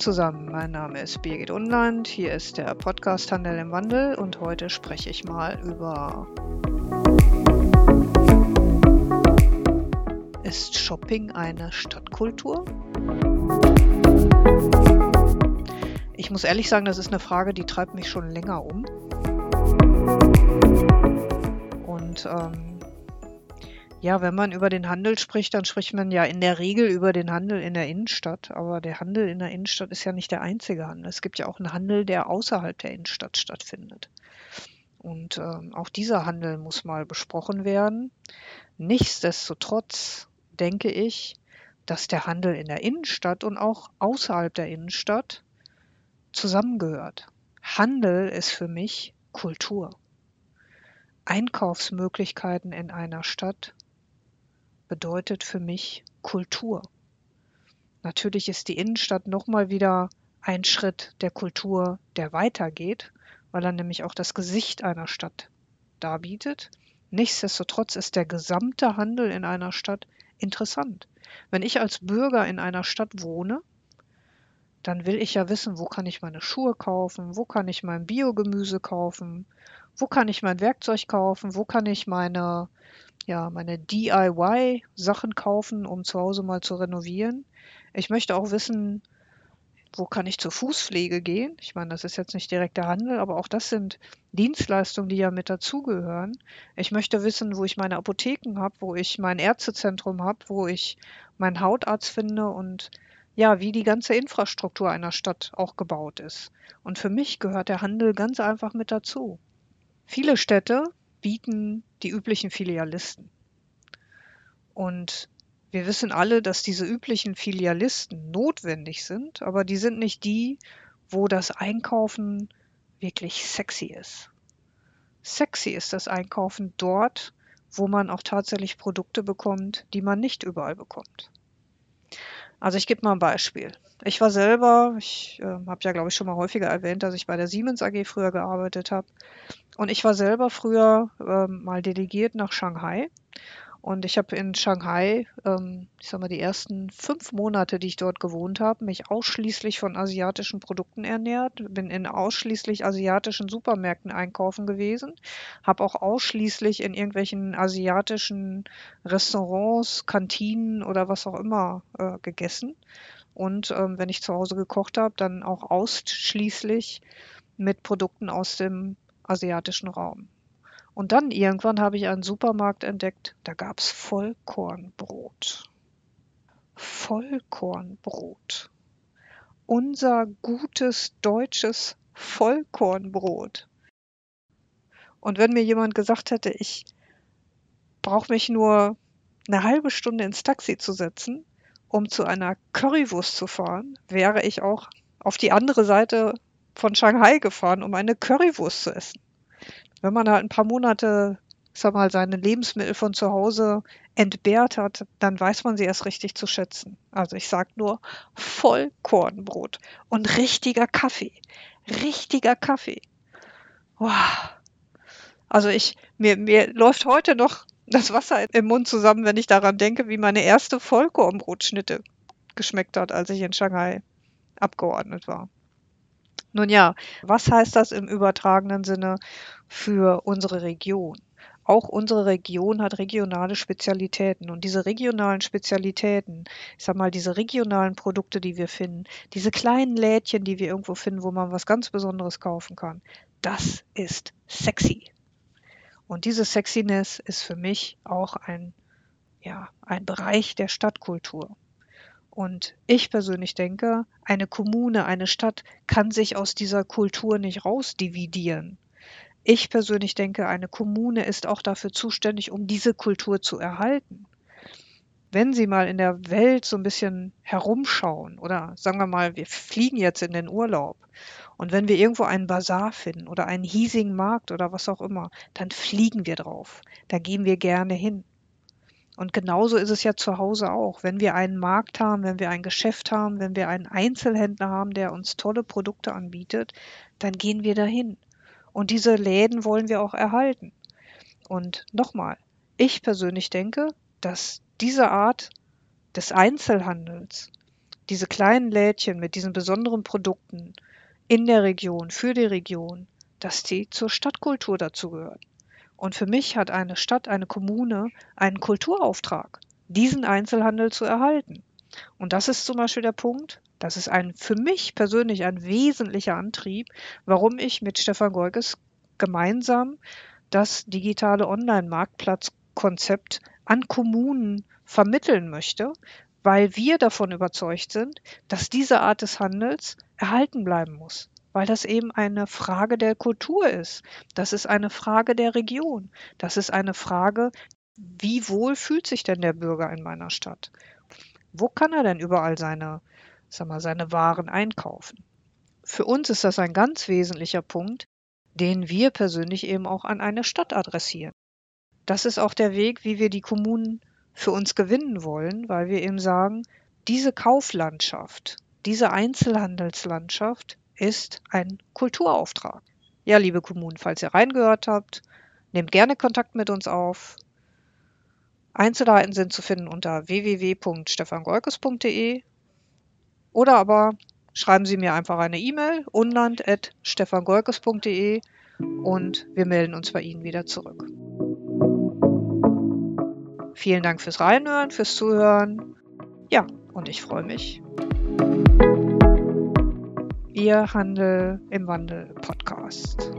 zusammen, mein Name ist Birgit Unland, hier ist der Podcast Handel im Wandel und heute spreche ich mal über Ist Shopping eine Stadtkultur? Ich muss ehrlich sagen, das ist eine Frage, die treibt mich schon länger um. Und ähm, ja, wenn man über den Handel spricht, dann spricht man ja in der Regel über den Handel in der Innenstadt. Aber der Handel in der Innenstadt ist ja nicht der einzige Handel. Es gibt ja auch einen Handel, der außerhalb der Innenstadt stattfindet. Und ähm, auch dieser Handel muss mal besprochen werden. Nichtsdestotrotz denke ich, dass der Handel in der Innenstadt und auch außerhalb der Innenstadt zusammengehört. Handel ist für mich Kultur. Einkaufsmöglichkeiten in einer Stadt bedeutet für mich Kultur. Natürlich ist die Innenstadt nochmal wieder ein Schritt der Kultur, der weitergeht, weil er nämlich auch das Gesicht einer Stadt darbietet. Nichtsdestotrotz ist der gesamte Handel in einer Stadt interessant. Wenn ich als Bürger in einer Stadt wohne, dann will ich ja wissen, wo kann ich meine Schuhe kaufen, wo kann ich mein Biogemüse kaufen, wo kann ich mein Werkzeug kaufen, wo kann ich meine ja, meine DIY-Sachen kaufen, um zu Hause mal zu renovieren. Ich möchte auch wissen, wo kann ich zur Fußpflege gehen? Ich meine, das ist jetzt nicht direkt der Handel, aber auch das sind Dienstleistungen, die ja mit dazugehören. Ich möchte wissen, wo ich meine Apotheken habe, wo ich mein Ärztezentrum habe, wo ich meinen Hautarzt finde und ja, wie die ganze Infrastruktur einer Stadt auch gebaut ist. Und für mich gehört der Handel ganz einfach mit dazu. Viele Städte bieten die üblichen Filialisten. Und wir wissen alle, dass diese üblichen Filialisten notwendig sind, aber die sind nicht die, wo das Einkaufen wirklich sexy ist. Sexy ist das Einkaufen dort, wo man auch tatsächlich Produkte bekommt, die man nicht überall bekommt. Also ich gebe mal ein Beispiel. Ich war selber, ich äh, habe ja glaube ich schon mal häufiger erwähnt, dass ich bei der Siemens AG früher gearbeitet habe. Und ich war selber früher äh, mal delegiert nach Shanghai und ich habe in Shanghai, ähm, ich sag mal, die ersten fünf Monate, die ich dort gewohnt habe, mich ausschließlich von asiatischen Produkten ernährt, bin in ausschließlich asiatischen Supermärkten einkaufen gewesen, habe auch ausschließlich in irgendwelchen asiatischen Restaurants, Kantinen oder was auch immer äh, gegessen. Und ähm, wenn ich zu Hause gekocht habe, dann auch ausschließlich mit Produkten aus dem asiatischen Raum. Und dann irgendwann habe ich einen Supermarkt entdeckt, da gab es Vollkornbrot. Vollkornbrot. Unser gutes deutsches Vollkornbrot. Und wenn mir jemand gesagt hätte, ich brauche mich nur eine halbe Stunde ins Taxi zu setzen, um zu einer Currywurst zu fahren, wäre ich auch auf die andere Seite von Shanghai gefahren, um eine Currywurst zu essen. Wenn man halt ein paar Monate, sag mal, seine Lebensmittel von zu Hause entbehrt hat, dann weiß man sie erst richtig zu schätzen. Also ich sag nur Vollkornbrot und richtiger Kaffee. Richtiger Kaffee. Wow. Also ich, mir, mir läuft heute noch das Wasser im Mund zusammen, wenn ich daran denke, wie meine erste Vollkornbrotschnitte geschmeckt hat, als ich in Shanghai abgeordnet war. Nun ja, was heißt das im übertragenen Sinne für unsere Region? Auch unsere Region hat regionale Spezialitäten. Und diese regionalen Spezialitäten, ich sag mal, diese regionalen Produkte, die wir finden, diese kleinen Lädchen, die wir irgendwo finden, wo man was ganz Besonderes kaufen kann, das ist sexy. Und diese Sexiness ist für mich auch ein, ja, ein Bereich der Stadtkultur. Und ich persönlich denke, eine Kommune, eine Stadt kann sich aus dieser Kultur nicht rausdividieren. Ich persönlich denke, eine Kommune ist auch dafür zuständig, um diese Kultur zu erhalten. Wenn Sie mal in der Welt so ein bisschen herumschauen oder sagen wir mal, wir fliegen jetzt in den Urlaub und wenn wir irgendwo einen Bazar finden oder einen hiesigen Markt oder was auch immer, dann fliegen wir drauf. Da gehen wir gerne hin. Und genauso ist es ja zu Hause auch. Wenn wir einen Markt haben, wenn wir ein Geschäft haben, wenn wir einen Einzelhändler haben, der uns tolle Produkte anbietet, dann gehen wir dahin. Und diese Läden wollen wir auch erhalten. Und nochmal, ich persönlich denke, dass diese Art des Einzelhandels, diese kleinen Lädchen mit diesen besonderen Produkten in der Region, für die Region, dass die zur Stadtkultur dazugehören. Und für mich hat eine Stadt, eine Kommune einen Kulturauftrag, diesen Einzelhandel zu erhalten. Und das ist zum Beispiel der Punkt, das ist ein für mich persönlich ein wesentlicher Antrieb, warum ich mit Stefan Goikes gemeinsam das digitale Online-Marktplatzkonzept an Kommunen vermitteln möchte, weil wir davon überzeugt sind, dass diese Art des Handels erhalten bleiben muss, weil das eben eine Frage der Kultur ist. Das ist eine Frage der Region. Das ist eine Frage, wie wohl fühlt sich denn der Bürger in meiner Stadt? Wo kann er denn überall seine, sag mal, seine Waren einkaufen? Für uns ist das ein ganz wesentlicher Punkt, den wir persönlich eben auch an eine Stadt adressieren. Das ist auch der Weg, wie wir die Kommunen für uns gewinnen wollen, weil wir eben sagen, diese Kauflandschaft, diese Einzelhandelslandschaft ist ein Kulturauftrag. Ja, liebe Kommunen, falls ihr reingehört habt, nehmt gerne Kontakt mit uns auf. Einzelheiten sind zu finden unter www.stefangolkes.de oder aber schreiben Sie mir einfach eine E-Mail unland.stefangolkes.de und wir melden uns bei Ihnen wieder zurück. Vielen Dank fürs Reinhören, fürs Zuhören. Ja, und ich freue mich. Ihr Handel im Wandel Podcast.